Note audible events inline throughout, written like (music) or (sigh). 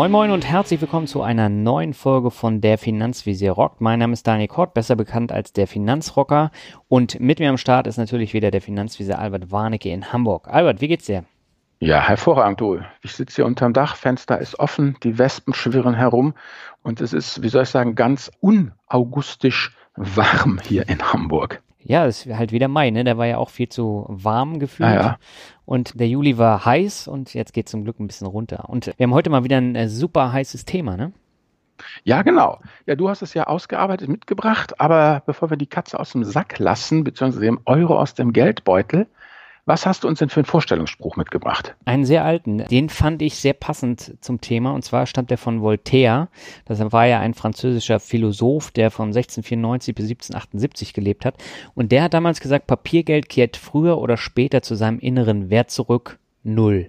Moin Moin und herzlich willkommen zu einer neuen Folge von Der Finanzvisier rockt. Mein Name ist Daniel Kort, besser bekannt als der Finanzrocker. Und mit mir am Start ist natürlich wieder der Finanzvisier Albert Warnecke in Hamburg. Albert, wie geht's dir? Ja, hervorragend, du. Ich sitze hier unterm Dach, Fenster ist offen, die Wespen schwirren herum und es ist, wie soll ich sagen, ganz unaugustisch warm hier in Hamburg. Ja, es ist halt wieder Mai, ne? Der war ja auch viel zu warm gefühlt. Ah, ja. Und der Juli war heiß und jetzt geht zum Glück ein bisschen runter. Und wir haben heute mal wieder ein äh, super heißes Thema, ne? Ja, genau. Ja, du hast es ja ausgearbeitet mitgebracht, aber bevor wir die Katze aus dem Sack lassen, beziehungsweise den Euro aus dem Geldbeutel, was hast du uns denn für einen Vorstellungsspruch mitgebracht? Einen sehr alten. Den fand ich sehr passend zum Thema. Und zwar stammt der von Voltaire. Das war ja ein französischer Philosoph, der von 1694 bis 1778 gelebt hat. Und der hat damals gesagt, Papiergeld kehrt früher oder später zu seinem inneren Wert zurück. Null.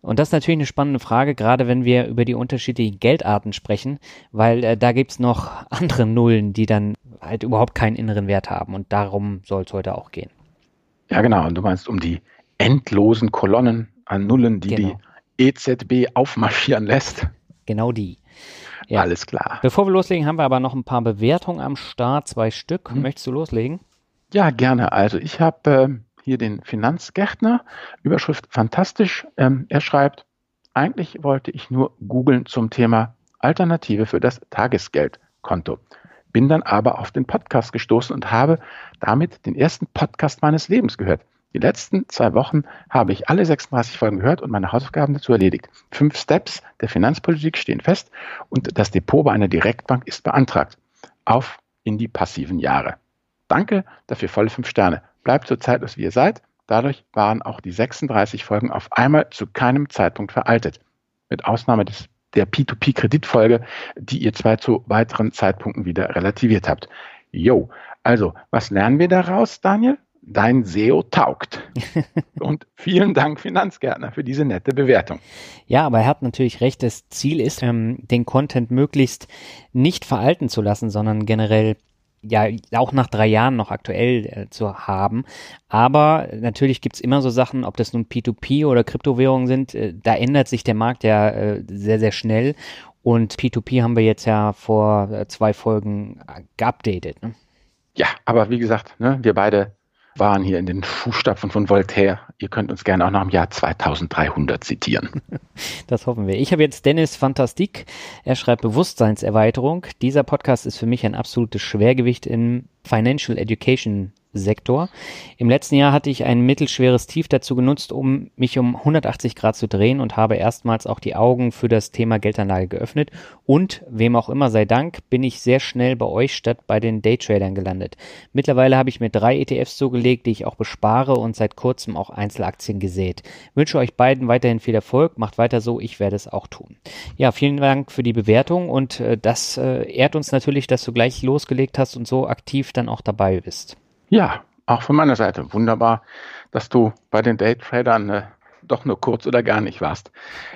Und das ist natürlich eine spannende Frage, gerade wenn wir über die unterschiedlichen Geldarten sprechen, weil äh, da gibt's noch andere Nullen, die dann halt überhaupt keinen inneren Wert haben. Und darum soll es heute auch gehen. Ja, genau. Und du meinst um die endlosen Kolonnen an Nullen, die Genau. die EZB aufmarschieren lässt. Genau die. Ja. Alles klar. Bevor wir loslegen, haben wir aber noch ein paar Bewertungen am Start, zwei Stück. Mhm. Möchtest du loslegen? Ja, gerne. Also ich habe ähm, hier den Finanzgärtner, Überschrift fantastisch. Ähm, er schreibt, eigentlich wollte ich nur googeln zum Thema Alternative für das Tagesgeldkonto. Bin dann aber auf den Podcast gestoßen und habe damit den ersten Podcast meines Lebens gehört. Die letzten zwei Wochen habe ich alle 36 Folgen gehört und meine Hausaufgaben dazu erledigt. Fünf Steps der Finanzpolitik stehen fest und das Depot bei einer Direktbank ist beantragt. Auf in die passiven Jahre. Danke dafür volle fünf Sterne. Bleibt so zeitlos, wie ihr seid. Dadurch waren auch die 36 Folgen auf einmal zu keinem Zeitpunkt veraltet. Mit Ausnahme des, der P2P-Kreditfolge, die ihr zwei zu weiteren Zeitpunkten wieder relativiert habt. Jo, also, was lernen wir daraus, Daniel? Dein SEO taugt. (laughs) Und vielen Dank, Finanzgärtner, für diese nette Bewertung. Ja, aber er hat natürlich recht. Das Ziel ist, ähm, den Content möglichst nicht veralten zu lassen, sondern generell ja auch nach drei Jahren noch aktuell äh, zu haben. Aber natürlich gibt's immer so Sachen, ob das nun P2P oder Kryptowährungen sind, äh, da ändert sich der Markt ja äh, sehr, sehr schnell. Und P2P haben wir jetzt ja vor äh, zwei Folgen geupdatet. Ne? Ja, aber wie gesagt, ne, wir beide waren hier in den Fußstapfen von Voltaire. Ihr könnt uns gerne auch noch im Jahr 2300 zitieren. (laughs) Das hoffen wir. Ich habe jetzt Dennis Fantastik. Er schreibt Bewusstseinserweiterung. Dieser Podcast ist für mich ein absolutes Schwergewicht im Financial Education Sektor. Im letzten Jahr hatte ich ein mittelschweres Tief dazu genutzt, um mich um 180 Grad zu drehen und habe erstmals auch die Augen für das Thema Geldanlage geöffnet. Und wem auch immer sei Dank, bin ich sehr schnell bei euch statt bei den Daytradern gelandet. Mittlerweile habe ich mir drei ETFs zugelegt, die ich auch bespare und seit kurzem auch Einzelaktien gesät. Wünsche euch beiden weiterhin viel Erfolg. Macht weiter so, ich werde es auch tun. Ja, vielen Dank für die Bewertung und äh, das äh, ehrt uns natürlich, dass du gleich losgelegt hast und so aktiv dann auch dabei bist. Ja, auch von meiner Seite. Wunderbar, dass du bei den Daytradern äh, doch nur kurz oder gar nicht warst.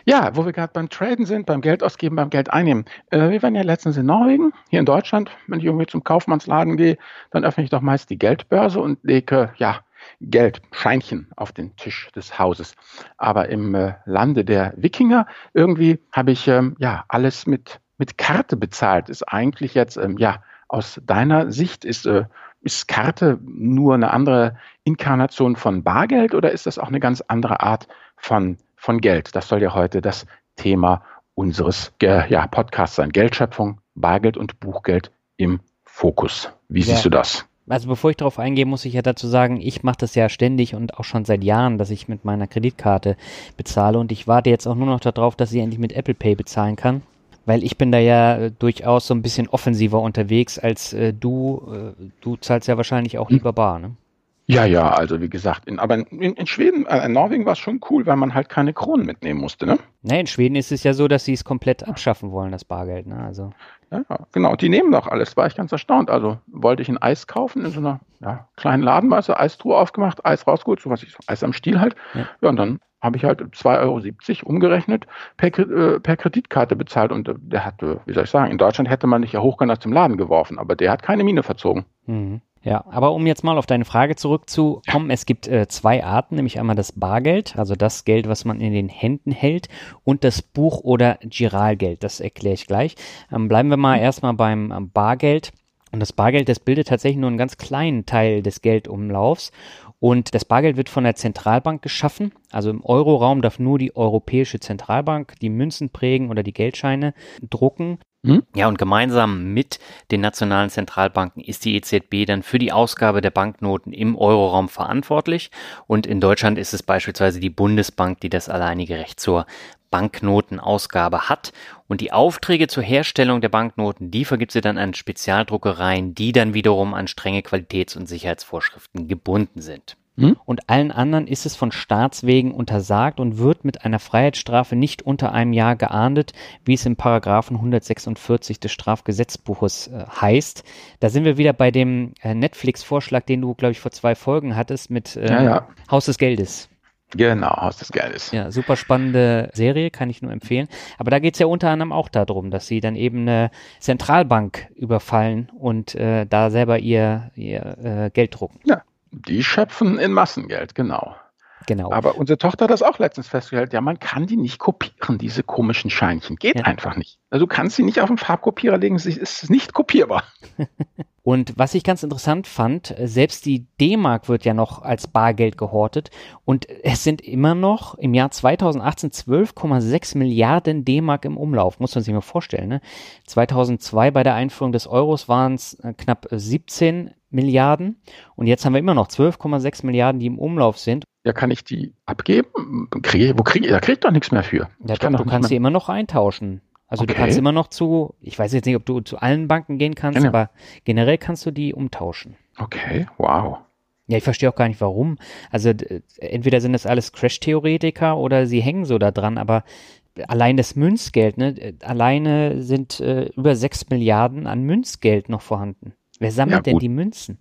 Ja, wo wir gerade beim Traden sind, beim Geld ausgeben, beim Geld einnehmen. Äh, wir waren ja letztens in Norwegen, hier in Deutschland. Wenn ich irgendwie zum Kaufmannsladen gehe, dann öffne ich doch meist die Geldbörse und lege, ja, Geld, Scheinchen auf den Tisch des Hauses. Aber im äh, Lande der Wikinger irgendwie habe ich ähm, ja alles mit, mit Karte bezahlt. Ist eigentlich jetzt, ähm, ja, aus deiner Sicht ist, äh, ist Karte nur eine andere Inkarnation von Bargeld oder ist das auch eine ganz andere Art von, von Geld? Das soll ja heute das Thema unseres äh, ja, Podcasts sein. Geldschöpfung, Bargeld und Buchgeld im Fokus. Wie Ja. siehst du das? Also bevor ich darauf eingehe, muss ich ja dazu sagen, ich mache das ja ständig und auch schon seit Jahren, dass ich mit meiner Kreditkarte bezahle und ich warte jetzt auch nur noch darauf, dass ich endlich mit Apple Pay bezahlen kann. Weil ich bin da ja äh, durchaus so ein bisschen offensiver unterwegs als äh, du. Äh, du zahlst ja wahrscheinlich auch lieber bar, ne? Ja, ja, also wie gesagt, in, aber in, in Schweden, äh, in Norwegen war es schon cool, weil man halt keine Kronen mitnehmen musste, ne? Ne, in Schweden ist es ja so, dass sie es komplett abschaffen wollen, das Bargeld, ne? Also. Ja, genau, die nehmen doch alles, war ich ganz erstaunt. Also wollte ich ein Eis kaufen in so einer ja, kleinen Laden, weißt du, Eistruhe aufgemacht, Eis rausgeholt, so was ich, so Eis am Stiel halt. Ja. Ja, und dann habe ich halt 2,70 Euro umgerechnet per, äh, per Kreditkarte bezahlt und äh, der hat, äh, wie soll ich sagen, in Deutschland hätte man nicht ja hochkant aus dem Laden geworfen, aber der hat keine Miene verzogen. Mhm. Ja, aber um jetzt mal auf deine Frage zurückzukommen, es gibt äh, zwei Arten, nämlich einmal das Bargeld, also das Geld, was man in den Händen hält, und das Buch- oder Giralgeld. Das erkläre ich gleich. Ähm, bleiben wir mal erstmal beim ähm, Bargeld. Und das Bargeld, das bildet tatsächlich nur einen ganz kleinen Teil des Geldumlaufs. Und das Bargeld wird von der Zentralbank geschaffen. Also im Euroraum darf nur die Europäische Zentralbank die Münzen prägen oder die Geldscheine drucken. Hm? Ja, und gemeinsam mit den nationalen Zentralbanken ist die EZB dann für die Ausgabe der Banknoten im Euroraum verantwortlich. Und in Deutschland ist es beispielsweise die Bundesbank, die das alleinige Recht zur Banknotenausgabe hat. Und die Aufträge zur Herstellung der Banknoten, die vergibt sie dann an Spezialdruckereien, die dann wiederum an strenge Qualitäts- und Sicherheitsvorschriften gebunden sind. Hm? Und allen anderen ist es von Staatswegen untersagt und wird mit einer Freiheitsstrafe nicht unter einem Jahr geahndet, wie es im Paragraphen 146 des Strafgesetzbuches äh, heißt. Da sind wir wieder bei dem äh, Netflix-Vorschlag, den du, glaube ich, vor zwei Folgen hattest mit äh, ja, ja. Haus des Geldes. Genau, Haus des Geldes. Ja, super spannende Serie, kann ich nur empfehlen. Aber da geht es ja unter anderem auch darum, dass sie dann eben eine Zentralbank überfallen und äh, da selber ihr, ihr äh, Geld drucken. Ja, die schöpfen in Massengeld, genau. Genau. Aber unsere Tochter hat das auch letztens festgestellt. Ja, man kann die nicht kopieren, diese komischen Scheinchen. Geht ja. einfach nicht. Also du kannst sie nicht auf den Farbkopierer legen, es ist nicht kopierbar. (laughs) Und was ich ganz interessant fand, selbst die D-Mark wird ja noch als Bargeld gehortet und es sind immer noch im Jahr 2018 12,6 Milliarden D-Mark im Umlauf. Muss man sich mal vorstellen. Ne? 2002 bei der Einführung des Euros waren es äh, knapp 17 Milliarden und jetzt haben wir immer noch 12,6 Milliarden, die im Umlauf sind. Ja, kann ich die abgeben? Kriege, wo kriege ich? Da kriege ich doch nichts mehr für. Ja, doch, du kannst sie immer noch eintauschen. Also okay. du kannst immer noch zu, ich weiß jetzt nicht, ob du zu allen Banken gehen kannst, ja, aber generell kannst du die umtauschen. Okay, wow. Ja, ich verstehe auch gar nicht warum. Also entweder sind das alles Crash-Theoretiker oder sie hängen so da dran, aber allein das Münzgeld, ne, alleine sind äh, über sechs Milliarden an Münzgeld noch vorhanden. Wer sammelt ja, denn die Münzen?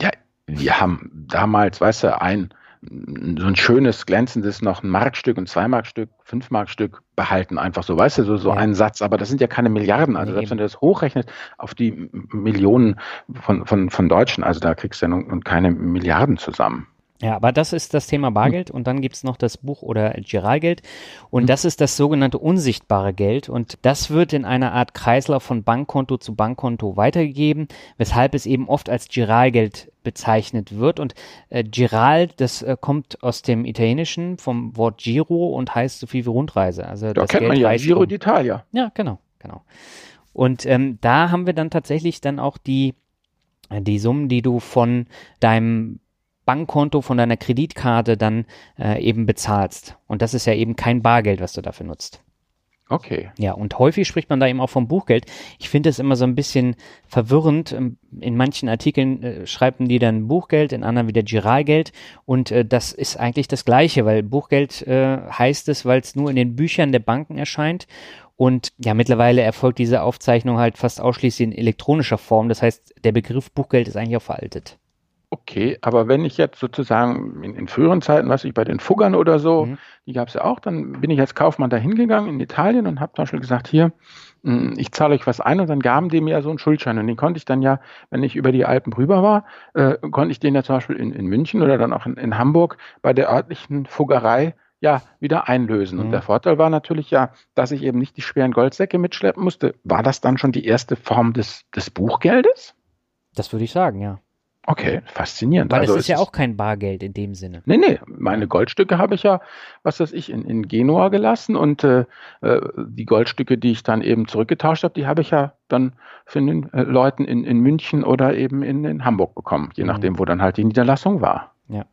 Ja, wir haben damals, weißt du, ein so ein schönes, glänzendes noch ein Markstück, ein Zweimarkstück, Fünfmarkstück behalten, einfach so, weißt du, so, so ja. ein Satz, aber das sind ja keine Milliarden, also nee, selbst wenn du das hochrechnet auf die Millionen von, von, von Deutschen, also da kriegst du ja nun keine Milliarden zusammen. Ja, aber das ist das Thema Bargeld und dann gibt's noch das Buch- oder Giralgeld. Und das ist das sogenannte unsichtbare Geld. Und das wird in einer Art Kreislauf von Bankkonto zu Bankkonto weitergegeben, weshalb es eben oft als Giralgeld bezeichnet wird und äh, Giral, das äh, kommt aus dem Italienischen vom Wort Giro und heißt so viel wie Rundreise. Also da das kennt Geld man ja Giro um. d'Italia. Ja, genau, genau. Und ähm, da haben wir dann tatsächlich dann auch die die Summen, die du von deinem Bankkonto von deiner Kreditkarte dann äh, eben bezahlst. Und das ist ja eben kein Bargeld, was du dafür nutzt. Okay. Ja, und häufig spricht man da eben auch vom Buchgeld. Ich finde es immer so ein bisschen verwirrend. Ähm, in manchen Artikeln äh, schreiben die dann Buchgeld, in anderen wieder Giralgeld. Und äh, das ist eigentlich das Gleiche, weil Buchgeld äh, heißt es, weil es nur in den Büchern der Banken erscheint. Und ja, mittlerweile erfolgt diese Aufzeichnung halt fast ausschließlich in elektronischer Form. Das heißt, der Begriff Buchgeld ist eigentlich auch veraltet. Okay, aber wenn ich jetzt sozusagen in, in früheren Zeiten, was ich bei den Fuggern oder so, mhm. die gab es ja auch, dann bin ich als Kaufmann da hingegangen in Italien und habe zum Beispiel gesagt, hier, hm, ich zahle euch was ein und dann gaben die mir ja so einen Schuldschein und den konnte ich dann ja, wenn ich über die Alpen rüber war, äh, konnte ich den ja zum Beispiel in, in München oder dann auch in, in Hamburg bei der örtlichen Fuggerei ja wieder einlösen. Mhm. Und der Vorteil war natürlich ja, dass ich eben nicht die schweren Goldsäcke mitschleppen musste. War das dann schon die erste Form des, des Buchgeldes? Das würde ich sagen, ja. Okay, faszinierend. Weil also es ist ja auch kein Bargeld in dem Sinne. Nee, nee, meine Goldstücke habe ich ja, was weiß ich, in, in Genua gelassen und äh, äh die Goldstücke, die ich dann eben zurückgetauscht habe, die habe ich ja dann von den äh, Leuten in, in München oder eben in, in Hamburg bekommen, je mhm. nachdem, wo dann halt die Niederlassung war. Ja.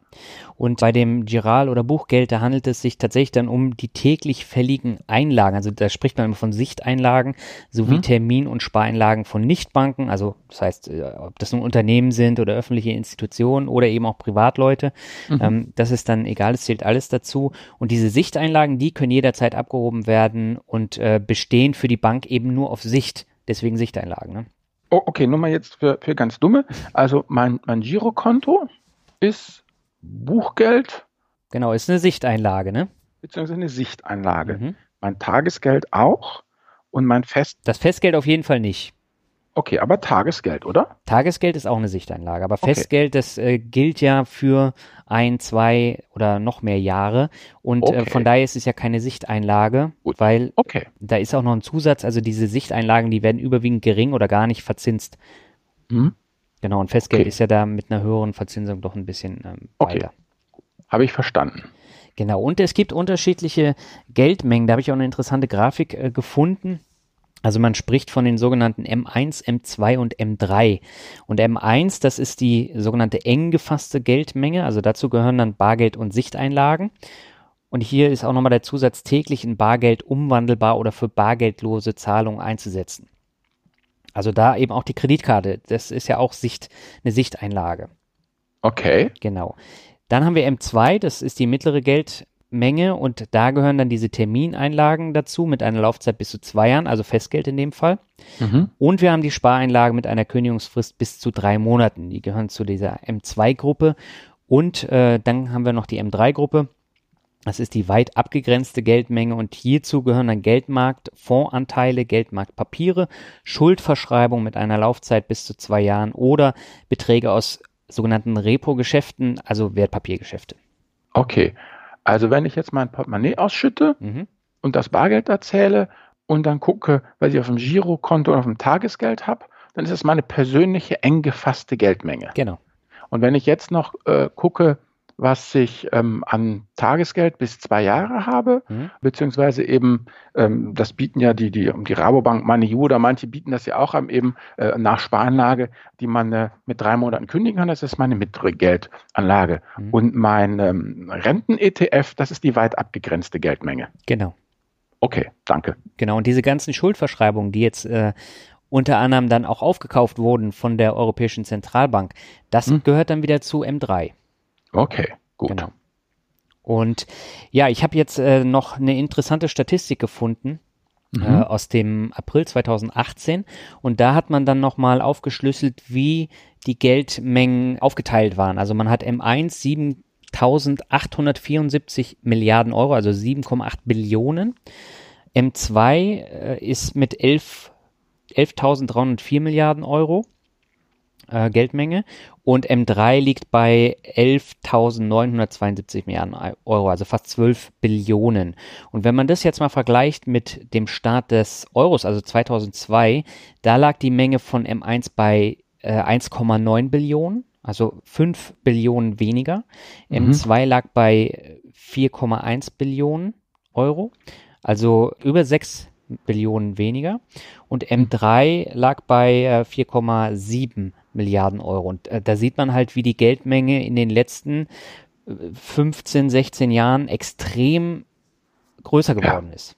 Und bei dem Giral oder Buchgeld, da handelt es sich tatsächlich dann um die täglich fälligen Einlagen. Also da spricht man immer von Sichteinlagen sowie mhm. Termin- und Spareinlagen von Nichtbanken. Also das heißt, äh, ob das nun Unternehmen sind oder öffentliche Institutionen oder eben auch Privatleute. Mhm. Ähm, das ist dann egal, es zählt alles dazu. Und diese Sichteinlagen, die können jederzeit abgehoben werden und äh, bestehen für die Bank eben nur auf Sicht. Deswegen Sichteinlagen. Ne? Oh, okay, nur mal jetzt für, für ganz Dumme. Also mein, mein Girokonto ist Buchgeld. Genau, ist eine Sichteinlage, ne? Beziehungsweise eine Sichteinlage. Mhm. Mein Tagesgeld auch und mein Fest. Das Festgeld auf jeden Fall nicht. Okay, aber Tagesgeld, oder? Tagesgeld ist auch eine Sichteinlage, aber okay. Festgeld, das äh, gilt ja für ein, zwei oder noch mehr Jahre und äh, okay. äh, von daher ist es ja keine Sichteinlage, Gut. weil okay. da ist auch noch ein Zusatz, also diese Sichteinlagen, die werden überwiegend gering oder gar nicht verzinst. Mhm. Genau, und Festgeld ist ja da mit einer höheren Verzinsung doch ein bisschen ähm, weiter. Okay. Habe ich verstanden. Genau, und es gibt unterschiedliche Geldmengen. Da habe ich auch eine interessante Grafik äh, gefunden. Also man spricht von den sogenannten M1, M2 und M3. Und M1, das ist die sogenannte eng gefasste Geldmenge. Also dazu gehören dann Bargeld und Sichteinlagen. Und hier ist auch nochmal der Zusatz täglich in Bargeld umwandelbar oder für bargeldlose Zahlungen einzusetzen. Also da eben auch die Kreditkarte. Das ist ja auch Sicht, eine Sichteinlage. Okay. Genau. Dann haben wir M2, das ist die mittlere Geld, Menge und da gehören dann diese Termineinlagen dazu mit einer Laufzeit bis zu zwei Jahren, also Festgeld in dem Fall. Mhm. Und wir haben die Spareinlage mit einer Kündigungsfrist bis zu drei Monaten. Die gehören zu dieser M2-Gruppe. Und äh, dann haben wir noch die M3-Gruppe. Das ist die weit abgegrenzte Geldmenge und hierzu gehören dann Geldmarkt, Fondsanteile, Geldmarktpapiere, Schuldverschreibung mit einer Laufzeit bis zu zwei Jahren oder Beträge aus sogenannten Repo-Geschäften, also Wertpapiergeschäfte. Okay, also wenn ich jetzt mein Portemonnaie ausschütte mhm. und das Bargeld erzähle und dann gucke, was ich auf dem Girokonto oder auf dem Tagesgeld habe, dann ist es meine persönliche eng gefasste Geldmenge. Genau. Und wenn ich jetzt noch äh, gucke, was ich ähm, an Tagesgeld bis zwei Jahre habe, mhm. beziehungsweise eben, ähm, das bieten ja die, die, die Rabobank, MoneyU oder manche bieten das ja auch an, eben äh, nach Sparanlage, die man äh, mit drei Monaten kündigen kann. Das ist meine mittlere Geldanlage. Mhm. Und mein ähm, Renten-ETF, das ist die weit abgegrenzte Geldmenge. Genau. Okay, danke. Genau, und diese ganzen Schuldverschreibungen, die jetzt äh, unter anderem dann auch aufgekauft wurden von der Europäischen Zentralbank, das mhm. gehört dann wieder zu M3. Okay, gut. Genau. Und ja, ich habe jetzt äh, noch eine interessante Statistik gefunden äh, mhm. äh, aus dem April 2018 und da hat man dann nochmal aufgeschlüsselt, wie die Geldmengen aufgeteilt waren. Also man hat M1 7.874 Milliarden Euro, also 7,8 Billionen. M2 äh, ist mit 11 11.304 Milliarden Euro äh, Geldmenge und M3 liegt bei 11.972 Milliarden Euro, also fast 12 Billionen. Und wenn man das jetzt mal vergleicht mit dem Start des Euros, also 2002, da lag die Menge von M1 bei äh, 1,9 Billionen, also 5 Billionen weniger. Mhm. M2 lag bei 4,1 Billionen Euro, also über 6 Billionen weniger. Und M3 lag bei äh, 4,7 Milliarden Euro. Und äh, da sieht man halt, wie die Geldmenge in den letzten 15, äh, 16 Jahren extrem größer geworden ja. ist.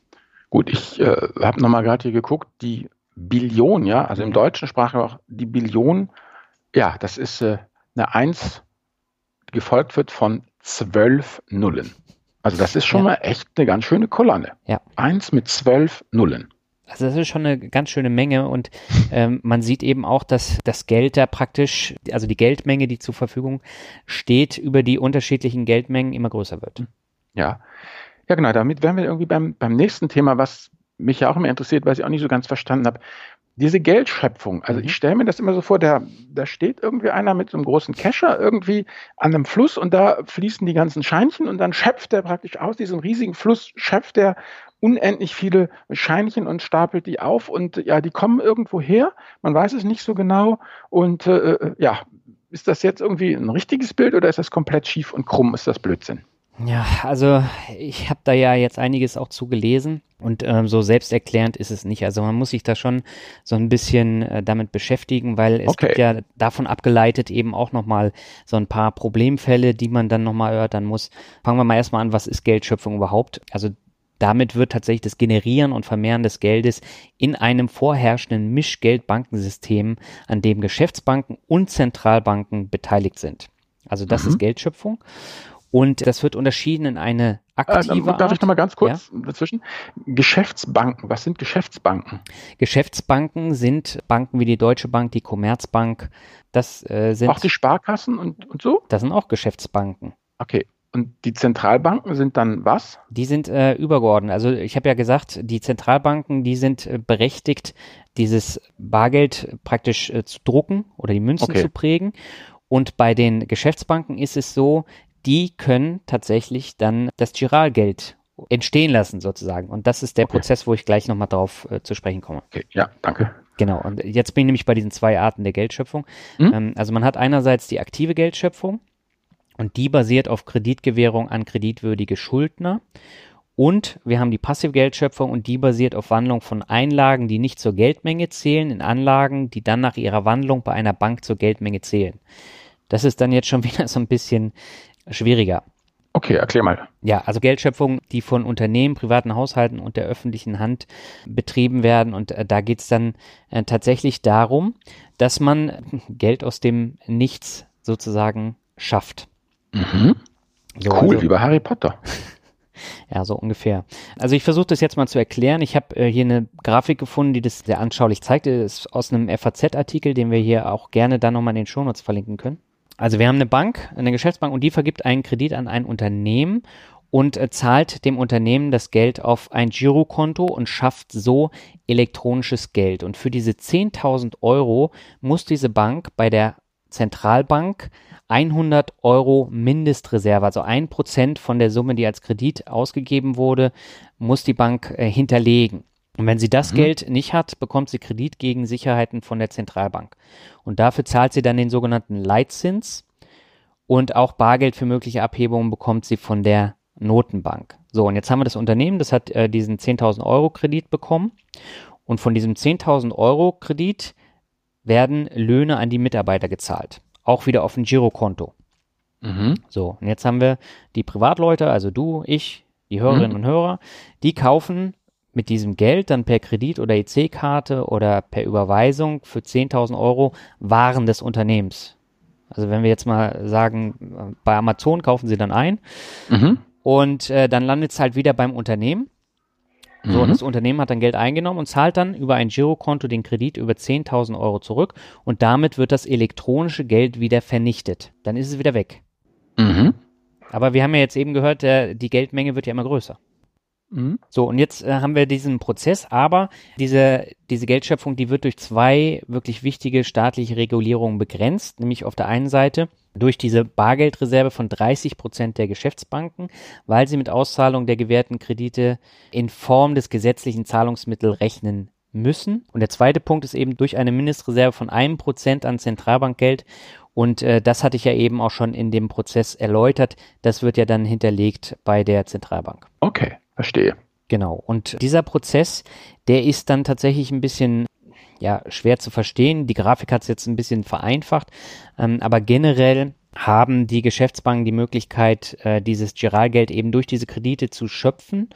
Gut, ich äh, habe nochmal gerade hier geguckt, die Billion, ja, also im deutschen Sprache auch die Billion, ja, das ist äh, eine Eins, die gefolgt wird von zwölf Nullen. Also das ist schon ja. mal echt eine ganz schöne Kolonne. Ja. Eins mit zwölf Nullen. Also das ist schon eine ganz schöne Menge und ähm, man sieht eben auch, dass das Geld da praktisch, also die Geldmenge, die zur Verfügung steht, über die unterschiedlichen Geldmengen immer größer wird. Ja, ja genau. Damit wären wir irgendwie beim, beim nächsten Thema, was mich ja auch immer interessiert, weil ich auch nicht so ganz verstanden habe. Diese Geldschöpfung, also ich mhm. stelle mir das immer so vor, da, da steht irgendwie einer mit so einem großen Kescher irgendwie an einem Fluss und da fließen die ganzen Scheinchen und dann schöpft er praktisch aus diesem riesigen Fluss, schöpft er unendlich viele Scheinchen und stapelt die auf und ja, die kommen irgendwo her. Man weiß es nicht so genau. Und äh, äh, ja, ist das jetzt irgendwie ein richtiges Bild oder ist das komplett schief und krumm? Ist das Blödsinn? Ja, also ich habe da ja jetzt einiges auch zu gelesen und ähm, so selbsterklärend ist es nicht. Also man muss sich da schon so ein bisschen äh, damit beschäftigen, weil es okay. gibt ja davon abgeleitet eben auch nochmal so ein paar Problemfälle, die man dann nochmal erörtern muss. Fangen wir mal erstmal an, was ist Geldschöpfung überhaupt? Also damit wird tatsächlich das Generieren und Vermehren des Geldes in einem vorherrschenden Mischgeldbankensystem, an dem Geschäftsbanken und Zentralbanken beteiligt sind. Also das mhm. ist Geldschöpfung. Und das wird unterschieden in eine äh, aktive äh, Darf ich nochmal ganz kurz ja? dazwischen? Geschäftsbanken, was sind Geschäftsbanken? Geschäftsbanken sind Banken wie die Deutsche Bank, die Commerzbank. Das äh, sind auch die Sparkassen und, und so? Das sind auch Geschäftsbanken. Okay, Und die Zentralbanken sind dann was? Die sind äh, übergeordnet. Also ich habe ja gesagt, die Zentralbanken, die sind äh, berechtigt, dieses Bargeld praktisch äh, zu drucken oder die Münzen okay. zu prägen. Und bei den Geschäftsbanken ist es so, die können tatsächlich dann das Giralgeld entstehen lassen sozusagen. Und das ist der okay. Prozess, wo ich gleich nochmal drauf äh, zu sprechen komme. Okay, ja, danke. Genau, und jetzt bin ich nämlich bei diesen zwei Arten der Geldschöpfung. Mhm. Ähm, also man hat einerseits die aktive Geldschöpfung und die basiert auf Kreditgewährung an kreditwürdige Schuldner. Und wir haben die passive Geldschöpfung und die basiert auf Wandlung von Einlagen, die nicht zur Geldmenge zählen, in Anlagen, die dann nach ihrer Wandlung bei einer Bank zur Geldmenge zählen. Das ist dann jetzt schon (laughs) wieder so ein bisschen schwieriger. Okay, erklär mal. Ja, also Geldschöpfung, die von Unternehmen, privaten Haushalten und der öffentlichen Hand betrieben werden. Und äh, da geht es dann äh, tatsächlich darum, dass man Geld aus dem Nichts sozusagen schafft. Mhm. So, cool, also, wie bei Harry Potter. (laughs) Ja, so ungefähr. Also ich versuche das jetzt mal zu erklären. Ich habe äh, hier eine Grafik gefunden, die das sehr anschaulich zeigt. Das ist aus einem FAZ-Artikel, den wir hier auch gerne dann nochmal in den Shownotes verlinken können. Also wir haben eine Bank, eine Geschäftsbank und die vergibt einen Kredit an ein Unternehmen und äh, zahlt dem Unternehmen das Geld auf ein Girokonto und schafft so elektronisches Geld. Und für diese 10.000 Euro muss diese Bank bei der Zentralbank 100 Euro Mindestreserve, also ein Prozent von der Summe, die als Kredit ausgegeben wurde, muss die Bank äh, hinterlegen. Und wenn sie das mhm. Geld nicht hat, bekommt sie Kredit gegen Sicherheiten von der Zentralbank. Und dafür zahlt sie dann den sogenannten Leitzins und auch Bargeld für mögliche Abhebungen bekommt sie von der Notenbank. So, und jetzt haben wir das Unternehmen, das hat äh, diesen 10.000 Euro Kredit bekommen. Und von diesem 10.000 Euro Kredit werden Löhne an die Mitarbeiter gezahlt. Auch wieder auf ein Girokonto. Mhm. So, und jetzt haben wir die Privatleute, also du, ich, die Hörerinnen mhm. und Hörer, die kaufen mit diesem Geld dann per Kredit oder EC-Karte oder per Überweisung für 10.000 Euro Waren des Unternehmens. Also wenn wir jetzt mal sagen, bei Amazon kaufen sie dann ein mhm. und äh, dann landet es halt wieder beim Unternehmen. So, mhm. das Unternehmen hat dann Geld eingenommen und zahlt dann über ein Girokonto den Kredit über 10.000 Euro zurück und damit wird das elektronische Geld wieder vernichtet. Dann ist es wieder weg. Mhm. Aber wir haben ja jetzt eben gehört, der, die Geldmenge wird ja immer größer. Mhm. So, und jetzt äh, haben wir diesen Prozess, aber diese, diese Geldschöpfung, die wird durch zwei wirklich wichtige staatliche Regulierungen begrenzt, nämlich auf der einen Seite durch diese Bargeldreserve von 30 Prozent der Geschäftsbanken, weil sie mit Auszahlung der gewährten Kredite in Form des gesetzlichen Zahlungsmittels rechnen müssen. Und der zweite Punkt ist eben durch eine Mindestreserve von einem Prozent an Zentralbankgeld. Und äh, das hatte ich ja eben auch schon in dem Prozess erläutert. Das wird ja dann hinterlegt bei der Zentralbank. Okay. Verstehe. Genau. Und dieser Prozess, der ist dann tatsächlich ein bisschen ja, schwer zu verstehen. Die Grafik hat es jetzt ein bisschen vereinfacht, ähm, aber generell haben die Geschäftsbanken die Möglichkeit, äh, dieses Giralgeld eben durch diese Kredite zu schöpfen.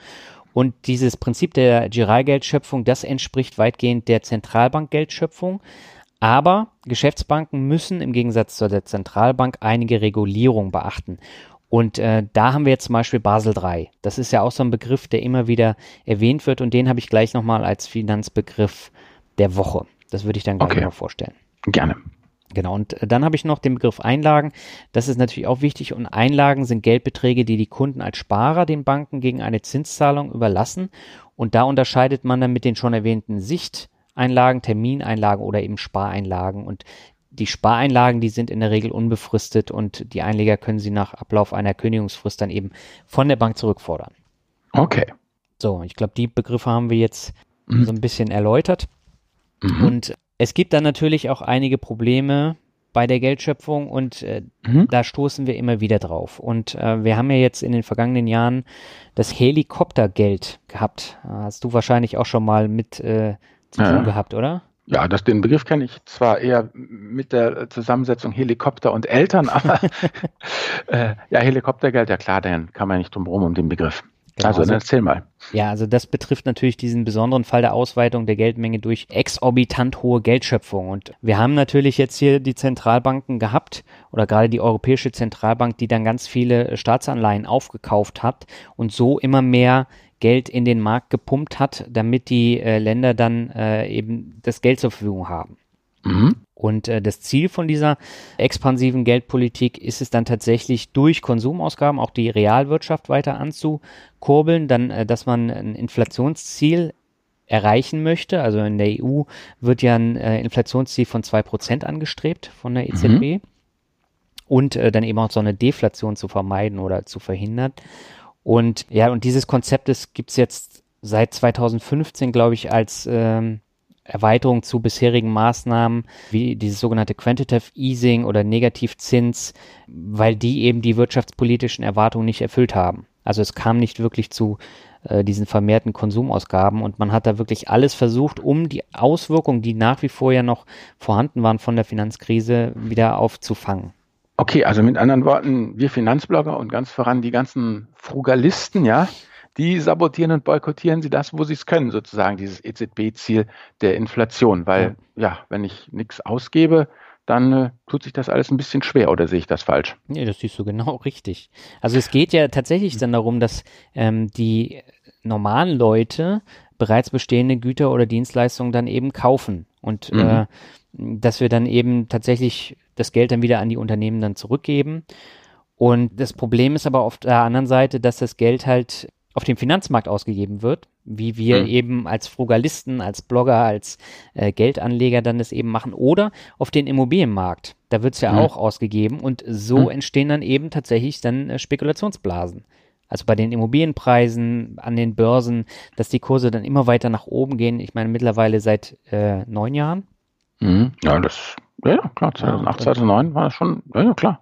Und dieses Prinzip der Giralgeldschöpfung, das entspricht weitgehend der Zentralbankgeldschöpfung. Aber Geschäftsbanken müssen im Gegensatz zu der Zentralbank einige Regulierung beachten. Und äh, da haben wir jetzt zum Beispiel Basel III. Das ist ja auch so ein Begriff, der immer wieder erwähnt wird und den habe ich gleich nochmal als Finanzbegriff der Woche. Das würde ich dann gleich okay. mal vorstellen. Gerne. Genau, und äh, dann habe ich noch den Begriff Einlagen. Das ist natürlich auch wichtig. Und Einlagen sind Geldbeträge, die die Kunden als Sparer den Banken gegen eine Zinszahlung überlassen. Und da unterscheidet man dann mit den schon erwähnten Sichteinlagen, Termineinlagen oder eben Spareinlagen. Und die Spareinlagen, die sind in der Regel unbefristet und die Einleger können sie nach Ablauf einer Kündigungsfrist dann eben von der Bank zurückfordern. Okay. So, ich glaube, die Begriffe haben wir jetzt mhm. so ein bisschen erläutert. Mhm. Und es gibt dann natürlich auch einige Probleme bei der Geldschöpfung und äh, mhm. da stoßen wir immer wieder drauf. Und äh, wir haben ja jetzt in den vergangenen Jahren das Helikoptergeld gehabt. Hast du wahrscheinlich auch schon mal mit äh, zu tun ja. gehabt, oder? Ja, das, den Begriff kenne ich zwar eher mit der Zusammensetzung Helikopter und Eltern, (laughs) aber äh, ja, Helikoptergeld, ja klar, dann kann man nicht drum herum um den Begriff. Genau, also, dann erzähl mal. Ja, also das betrifft natürlich diesen besonderen Fall der Ausweitung der Geldmenge durch exorbitant hohe Geldschöpfung. Und wir haben natürlich jetzt hier die Zentralbanken gehabt oder gerade die Europäische Zentralbank, die dann ganz viele Staatsanleihen aufgekauft hat und so immer mehr Geld in den Markt gepumpt hat, damit die äh, Länder dann äh, eben das Geld zur Verfügung haben. Mhm. Und äh, das Ziel von dieser expansiven Geldpolitik ist es dann tatsächlich durch Konsumausgaben auch die Realwirtschaft weiter anzukurbeln, dann, äh, dass man ein Inflationsziel erreichen möchte. Also in der EU wird ja ein äh, Inflationsziel von zwei Prozent angestrebt von der EZB. Mhm. Und äh, dann eben auch so eine Deflation zu vermeiden oder zu verhindern. Und ja, und dieses Konzept gibt es jetzt seit 2015, glaube ich, als ähm, Erweiterung zu bisherigen Maßnahmen wie dieses sogenannte Quantitative Easing oder Negativzins, weil die eben die wirtschaftspolitischen Erwartungen nicht erfüllt haben. Also es kam nicht wirklich zu äh, diesen vermehrten Konsumausgaben und man hat da wirklich alles versucht, um die Auswirkungen, die nach wie vor ja noch vorhanden waren von der Finanzkrise, wieder aufzufangen. Okay, also mit anderen Worten, wir Finanzblogger und ganz voran die ganzen Frugalisten, ja, die sabotieren und boykottieren sie das, wo sie es können, sozusagen, dieses EZB-Ziel der Inflation. Weil, ja, ja wenn ich nichts ausgebe, dann äh, tut sich das alles ein bisschen schwer oder sehe ich das falsch? Nee, das siehst du genau (laughs) richtig. Also es geht ja tatsächlich dann darum, dass ähm, die normalen Leute bereits bestehende Güter oder Dienstleistungen dann eben kaufen und mhm. äh, dass wir dann eben tatsächlich das Geld dann wieder an die Unternehmen dann zurückgeben. Und das Problem ist aber auf der anderen Seite, dass das Geld halt auf dem Finanzmarkt ausgegeben wird, wie wir mhm. eben als Frugalisten, als Blogger, als äh, Geldanleger dann das eben machen, oder auf den Immobilienmarkt. Da wird es ja mhm. auch ausgegeben und so mhm. entstehen dann eben tatsächlich dann äh, Spekulationsblasen. Also bei den Immobilienpreisen an den Börsen, dass die Kurse dann immer weiter nach oben gehen. Ich meine mittlerweile seit äh, neun Jahren. Mhm. Ja, das, ja, klar, 2008, 2009 war das schon, ja, klar.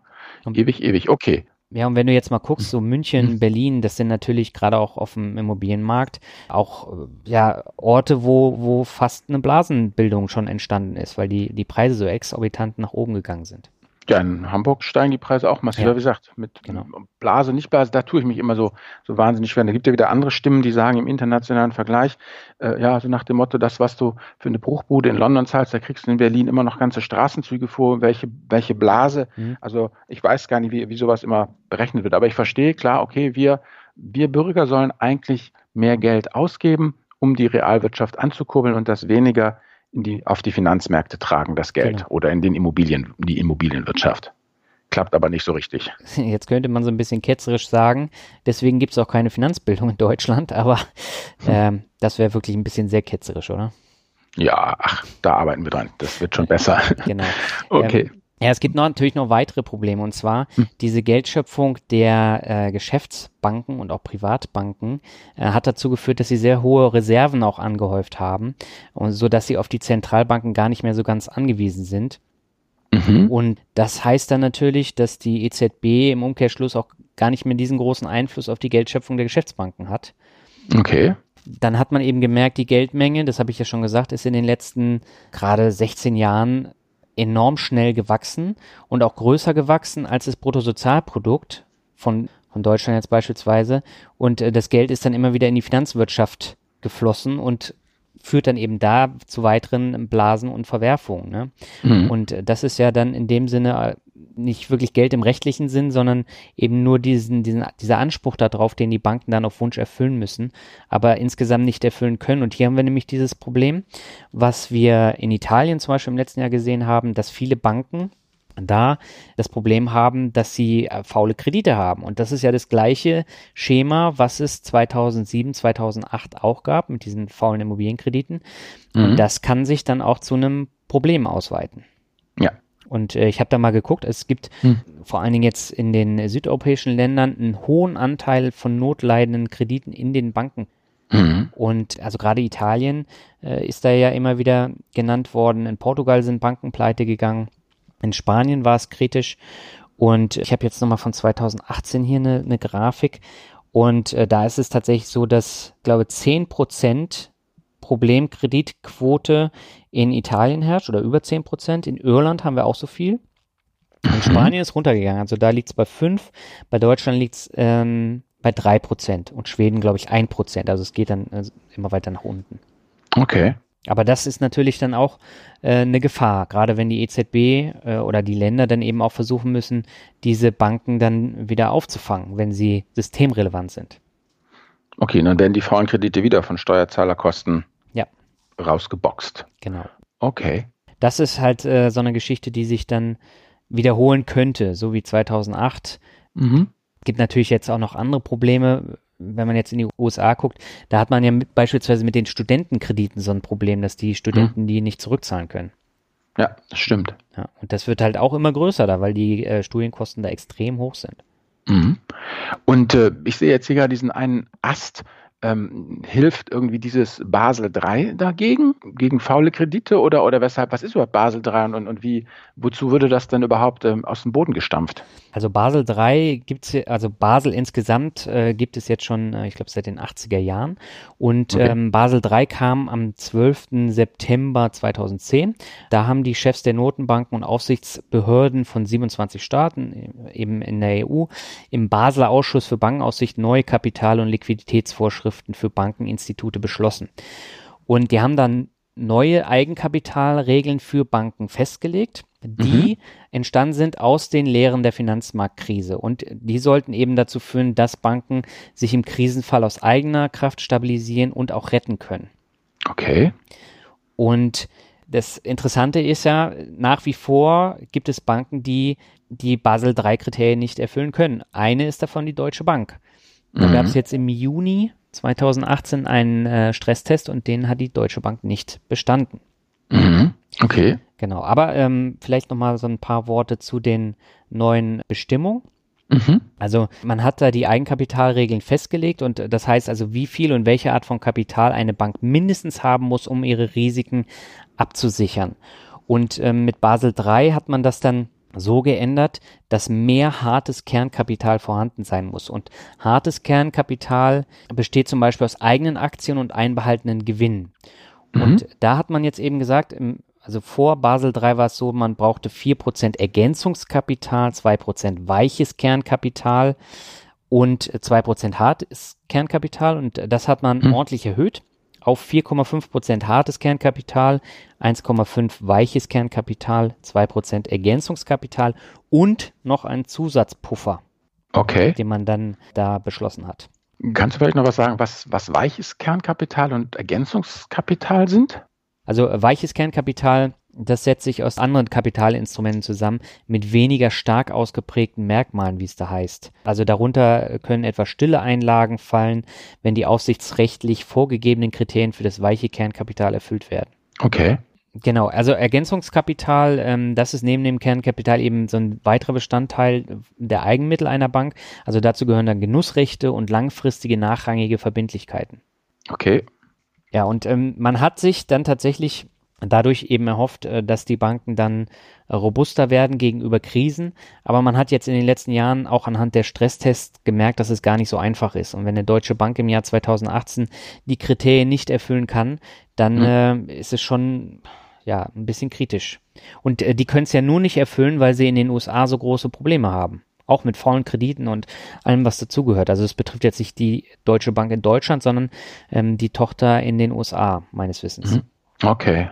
Ewig, ewig, okay. Ja, und wenn du jetzt mal guckst, so München, mhm. Berlin, das sind natürlich gerade auch auf dem Immobilienmarkt auch äh, ja Orte, wo, wo fast eine Blasenbildung schon entstanden ist, weil die, die Preise so exorbitant nach oben gegangen sind. Ja, in Hamburg steigen die Preise auch massiv, ja. wie gesagt, mit genau. Blase, nicht Blase, da tue ich mich immer so, so wahnsinnig schwer. Da gibt ja wieder andere Stimmen, die sagen im internationalen Vergleich, äh, ja, so nach dem Motto, das, was du für eine Bruchbude in London zahlst, da kriegst du in Berlin immer noch ganze Straßenzüge vor, welche, welche Blase. Mhm. Also ich weiß gar nicht, wie, wie sowas immer berechnet wird. Aber ich verstehe, klar, okay, wir, wir Bürger sollen eigentlich mehr Geld ausgeben, um die Realwirtschaft anzukurbeln und das weniger die, auf die Finanzmärkte tragen, das Geld, genau. oder in den Immobilien, die Immobilienwirtschaft. Klappt aber nicht so richtig. (laughs) Jetzt könnte man so ein bisschen ketzerisch sagen, deswegen gibt es auch keine Finanzbildung in Deutschland, aber ähm, das wäre wirklich ein bisschen sehr ketzerisch, oder? Ja, ach, da arbeiten wir dran. Das wird schon (laughs) besser. Genau. (laughs) okay. Ähm, ja, es gibt noch, natürlich noch weitere Probleme und zwar hm. diese Geldschöpfung der äh, Geschäftsbanken und auch Privatbanken äh, hat dazu geführt, dass sie sehr hohe Reserven auch angehäuft haben und so dass sie auf die Zentralbanken gar nicht mehr so ganz angewiesen sind. Mhm. Und das heißt dann natürlich, dass die EZB im Umkehrschluss auch gar nicht mehr diesen großen Einfluss auf die Geldschöpfung der Geschäftsbanken hat. Okay dann hat man eben gemerkt, die Geldmenge, das habe ich ja schon gesagt, ist in den letzten gerade 16 Jahren enorm schnell gewachsen und auch größer gewachsen als das Bruttosozialprodukt von, von Deutschland jetzt beispielsweise. Und äh, das Geld ist dann immer wieder in die Finanzwirtschaft geflossen und führt dann eben da zu weiteren Blasen und Verwerfungen. Ne? Mhm. Und äh, das ist ja dann in dem Sinne äh, nicht wirklich Geld im rechtlichen Sinn, sondern eben nur diesen, diesen, dieser Anspruch darauf, den die Banken dann auf Wunsch erfüllen müssen, aber insgesamt nicht erfüllen können. Und hier haben wir nämlich dieses Problem, was wir in Italien zum Beispiel im letzten Jahr gesehen haben, dass viele Banken da das Problem haben, dass sie äh, faule Kredite haben. Und das ist ja das gleiche Schema, was es 2007, 2008 auch gab mit diesen faulen Immobilienkrediten. Mhm. Und das kann sich dann auch zu einem Problem ausweiten. Ja. Und äh, ich habe da mal geguckt, es gibt hm. vor allen Dingen jetzt in den südeuropäischen Ländern einen hohen Anteil von notleidenden Krediten in den Banken. Mhm. Und also gerade Italien äh, ist da ja immer wieder genannt worden. In Portugal sind Banken pleite gegangen. In Spanien war es kritisch. Und ich habe jetzt nochmal von 2018 hier eine, eine Grafik. Und äh, da ist es tatsächlich so, dass, glaube 10 Prozent Problemkreditquote in Italien herrscht oder über 10 Prozent. In Irland haben wir auch so viel. In mhm. Spanien ist runtergegangen. Also da liegt es bei 5. Bei Deutschland liegt es ähm, bei 3 Prozent. Und Schweden, glaube ich, 1 Prozent. Also es geht dann äh, immer weiter nach unten. Okay. Aber das ist natürlich dann auch äh, eine Gefahr, gerade wenn die EZB äh, oder die Länder dann eben auch versuchen müssen, diese Banken dann wieder aufzufangen, wenn sie systemrelevant sind. Okay, dann werden die faulen Kredite wieder von Steuerzahlerkosten ja. rausgeboxt. Genau. Okay. das ist halt äh, so eine Geschichte, die sich dann wiederholen könnte, so wie 2008. Mhm. Gibt natürlich jetzt auch noch andere Probleme. Wenn man jetzt in die USA guckt, da hat man ja mit, beispielsweise mit den Studentenkrediten so ein Problem, dass die Studenten mhm. die nicht zurückzahlen können. Ja, das stimmt. Ja, und das wird halt auch immer größer da, weil die äh, Studienkosten da extrem hoch sind. Mhm. Und äh, ich sehe jetzt hier gerade diesen einen Ast, ähm, hilft irgendwie dieses Basel III dagegen, gegen faule Kredite oder, oder weshalb, was ist überhaupt Basel III und, und wie, wozu würde das denn überhaupt ähm, aus dem Boden gestampft? Also Basel III gibt es, also Basel insgesamt äh, gibt es jetzt schon, äh, ich glaube, seit den 80er Jahren. Und okay. ähm, Basel III kam am 12. September 2010. Da haben die Chefs der Notenbanken und Aufsichtsbehörden von 27 Staaten, äh, eben in der EU, im Basler Ausschuss für Bankenaussicht neue Kapital- und Liquiditätsvorschriften Vorschriften für Bankeninstitute beschlossen. Und die haben dann neue Eigenkapitalregeln für Banken festgelegt, die mhm. entstanden sind aus den Lehren der Finanzmarktkrise. Und die sollten eben dazu führen, dass Banken sich im Krisenfall aus eigener Kraft stabilisieren und auch retten können. Okay. Und das Interessante ist ja, nach wie vor gibt es Banken, die die Basel III-Kriterien nicht erfüllen können. Eine ist davon die Deutsche Bank. Da mhm. gab es jetzt im Juni 2018 einen äh, Stresstest und den hat die Deutsche Bank nicht bestanden. Mhm. Okay. Genau, aber ähm, vielleicht nochmal so ein paar Worte zu den neuen Bestimmungen. Mhm. Also man hat da die Eigenkapitalregeln festgelegt und das heißt also, wie viel und welche Art von Kapital eine Bank mindestens haben muss, um ihre Risiken abzusichern. Und ähm, mit Basel III hat man das dann so geändert, dass mehr hartes Kernkapital vorhanden sein muss. Und hartes Kernkapital besteht zum Beispiel aus eigenen Aktien und einbehaltenen Gewinnen. Mhm. Und da hat man jetzt eben gesagt, also vor Basel III war es so, man brauchte 4% Ergänzungskapital, 2% weiches Kernkapital und 2% hartes Kernkapital. Und das hat man mhm. ordentlich erhöht auf 4,5 Prozent hartes Kernkapital, 1,5 weiches Kernkapital, 2 Prozent Ergänzungskapital und noch ein Zusatzpuffer, okay. den man dann da beschlossen hat. Kannst du vielleicht noch was sagen, was, was weiches Kernkapital und Ergänzungskapital sind? Also weiches Kernkapital das setzt sich aus anderen Kapitalinstrumenten zusammen mit weniger stark ausgeprägten Merkmalen, wie es da heißt. Also darunter können etwa stille Einlagen fallen, wenn die aufsichtsrechtlich vorgegebenen Kriterien für das weiche Kernkapital erfüllt werden. Okay. Genau, also Ergänzungskapital, ähm, das ist neben dem Kernkapital eben so ein weiterer Bestandteil der Eigenmittel einer Bank. Also dazu gehören dann Genussrechte und langfristige nachrangige Verbindlichkeiten. Okay. Ja, und ähm, man hat sich dann tatsächlich dadurch eben erhofft, äh, dass die Banken dann äh, robuster werden gegenüber Krisen. Aber man hat jetzt in den letzten Jahren auch anhand der Stresstests gemerkt, dass es gar nicht so einfach ist. Und wenn eine deutsche Bank im Jahr 2018 die Kriterien nicht erfüllen kann, dann mhm. äh, ist es schon ja ein bisschen kritisch. Und äh, die können es ja nur nicht erfüllen, weil sie in den USA so große Probleme haben. Auch mit faulen Krediten und allem, was dazugehört. Also es betrifft jetzt nicht die Deutsche Bank in Deutschland, sondern ähm, die Tochter in den USA, meines Wissens. Mhm. Okay,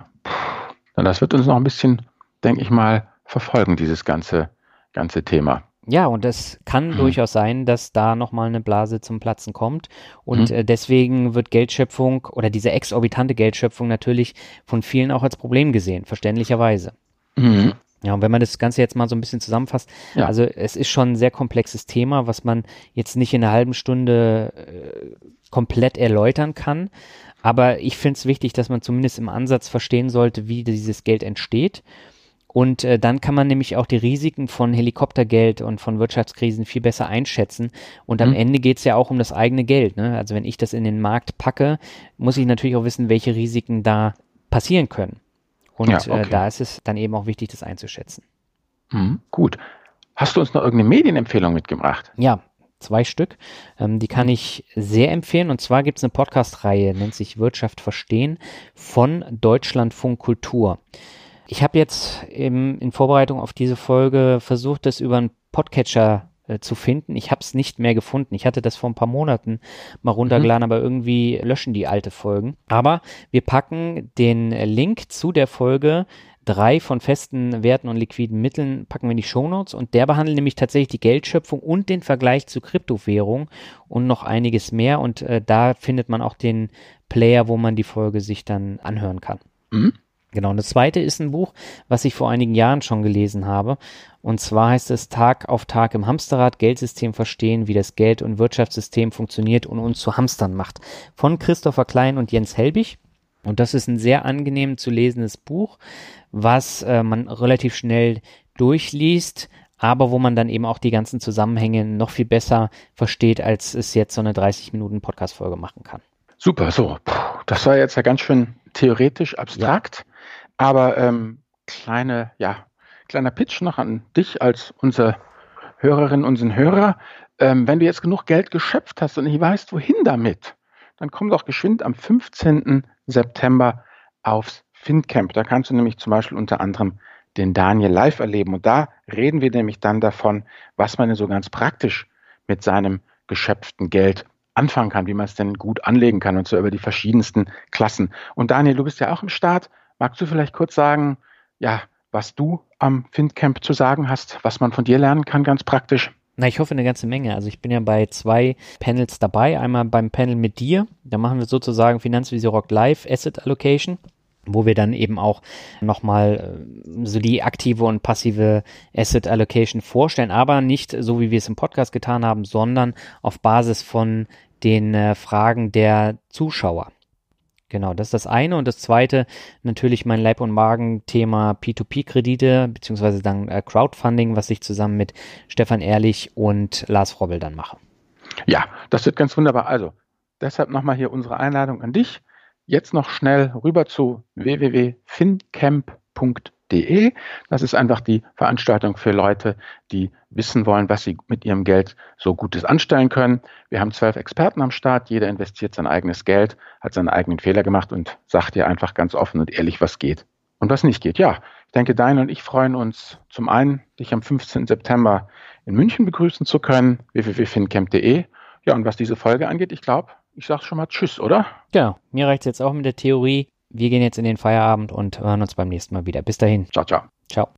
das wird uns noch ein bisschen, denke ich mal, verfolgen, dieses ganze, ganze Thema. Ja, und es kann hm. durchaus sein, dass da nochmal eine Blase zum Platzen kommt. Und hm. äh, deswegen wird Geldschöpfung oder diese exorbitante Geldschöpfung natürlich von vielen auch als Problem gesehen, verständlicherweise. Hm. Ja, und wenn man das Ganze jetzt mal so ein bisschen zusammenfasst, ja. also es ist schon ein sehr komplexes Thema, was man jetzt nicht in einer halben Stunde äh, komplett erläutern kann. Aber ich finde es wichtig, dass man zumindest im Ansatz verstehen sollte, wie dieses Geld entsteht. Und äh, dann kann man nämlich auch die Risiken von Helikoptergeld und von Wirtschaftskrisen viel besser einschätzen. Und am mhm. Ende geht es ja auch um das eigene Geld. Ne? Also wenn ich das in den Markt packe, muss ich natürlich auch wissen, welche Risiken da passieren können. Und ja, okay. äh, da ist es dann eben auch wichtig, das einzuschätzen. Mhm, gut. Hast du uns noch irgendeine Medienempfehlung mitgebracht? Ja, zwei Stück. Ähm, die kann ich sehr empfehlen. Und zwar gibt es eine Podcast-Reihe, nennt sich Wirtschaft verstehen, von Deutschlandfunk Kultur. Ich habe jetzt eben in Vorbereitung auf diese Folge versucht, das über einen Podcatcher äh, zu finden. Ich habe es nicht mehr gefunden. Ich hatte das vor ein paar Monaten mal runtergeladen, mhm. aber irgendwie löschen die alte Folgen. Aber wir packen den Link zu der Folge drei von festen Werten und liquiden Mitteln packen wir in die Shownotes und der behandelt nämlich tatsächlich die Geldschöpfung und den Vergleich zu Kryptowährung und noch einiges mehr und äh, da findet man auch den Player, wo man die Folge sich dann anhören kann. Mhm. Genau, und das zweite ist ein Buch, was ich vor einigen Jahren schon gelesen habe. Und zwar heißt es Tag auf Tag im Hamsterrad, Geldsystem verstehen, wie das Geld- und Wirtschaftssystem funktioniert und uns zu Hamstern macht. Von Christopher Klein und Jens Helbig. Und das ist ein sehr angenehm zu lesendes Buch, was äh, man relativ schnell durchliest, aber wo man dann eben auch die ganzen Zusammenhänge noch viel besser versteht, als es jetzt so eine 30 Minuten Podcast-Folge machen kann. Super, so. Puh, das war jetzt ja ganz schön theoretisch abstrakt. Ja. Aber ähm, kleine, ja, kleiner Pitch noch an dich als unsere Hörerin, unseren Hörer. Ähm, wenn du jetzt genug Geld geschöpft hast und nicht weißt, wohin damit, dann komm doch geschwind am 15. September aufs FinCamp. Da kannst du nämlich zum Beispiel unter anderem den Daniel live erleben. Und da reden wir nämlich dann davon, was man so ganz praktisch mit seinem geschöpften Geld anfangen kann, wie man es denn gut anlegen kann und so über die verschiedensten Klassen. Und Daniel, du bist ja auch im Start. Magst du vielleicht kurz sagen, ja, was du am FinCamp zu sagen hast, was man von dir lernen kann, ganz praktisch? Na, ich hoffe eine ganze Menge. Also ich bin ja bei zwei Panels dabei. Einmal beim Panel mit dir. Da machen wir sozusagen Finanzvisier Rock Live Asset Allocation wo wir dann eben auch nochmal äh, so die aktive und passive Asset Allocation vorstellen, aber nicht so, wie wir es im Podcast getan haben, sondern auf Basis von den äh, Fragen der Zuschauer. Genau, das ist das eine. Und das zweite, natürlich mein Leib- und Magen-Thema P2P-Kredite, beziehungsweise dann äh, Crowdfunding, was ich zusammen mit Stefan Ehrlich und Lars Robbel dann mache. Ja, das wird ganz wunderbar. Also, deshalb nochmal hier unsere Einladung an dich. Jetzt noch schnell rüber zu www.fincamp.de De. Das ist einfach die Veranstaltung für Leute, die wissen wollen, was sie mit ihrem Geld so Gutes anstellen können. Wir haben zwölf Experten am Start. Jeder investiert sein eigenes Geld, hat seinen eigenen Fehler gemacht und sagt dir einfach ganz offen und ehrlich, was geht und was nicht geht. Ja, ich denke, Dein und ich freuen uns zum einen, dich am 15. September in München begrüßen zu können, www.fincamp.de. Ja, und was diese Folge angeht, ich glaube, ich sage schon mal Tschüss, oder? Genau, mir reicht es jetzt auch mit der Theorie. Wir gehen jetzt in den Feierabend und hören uns beim nächsten Mal wieder. Bis dahin. Ciao, ciao. Ciao.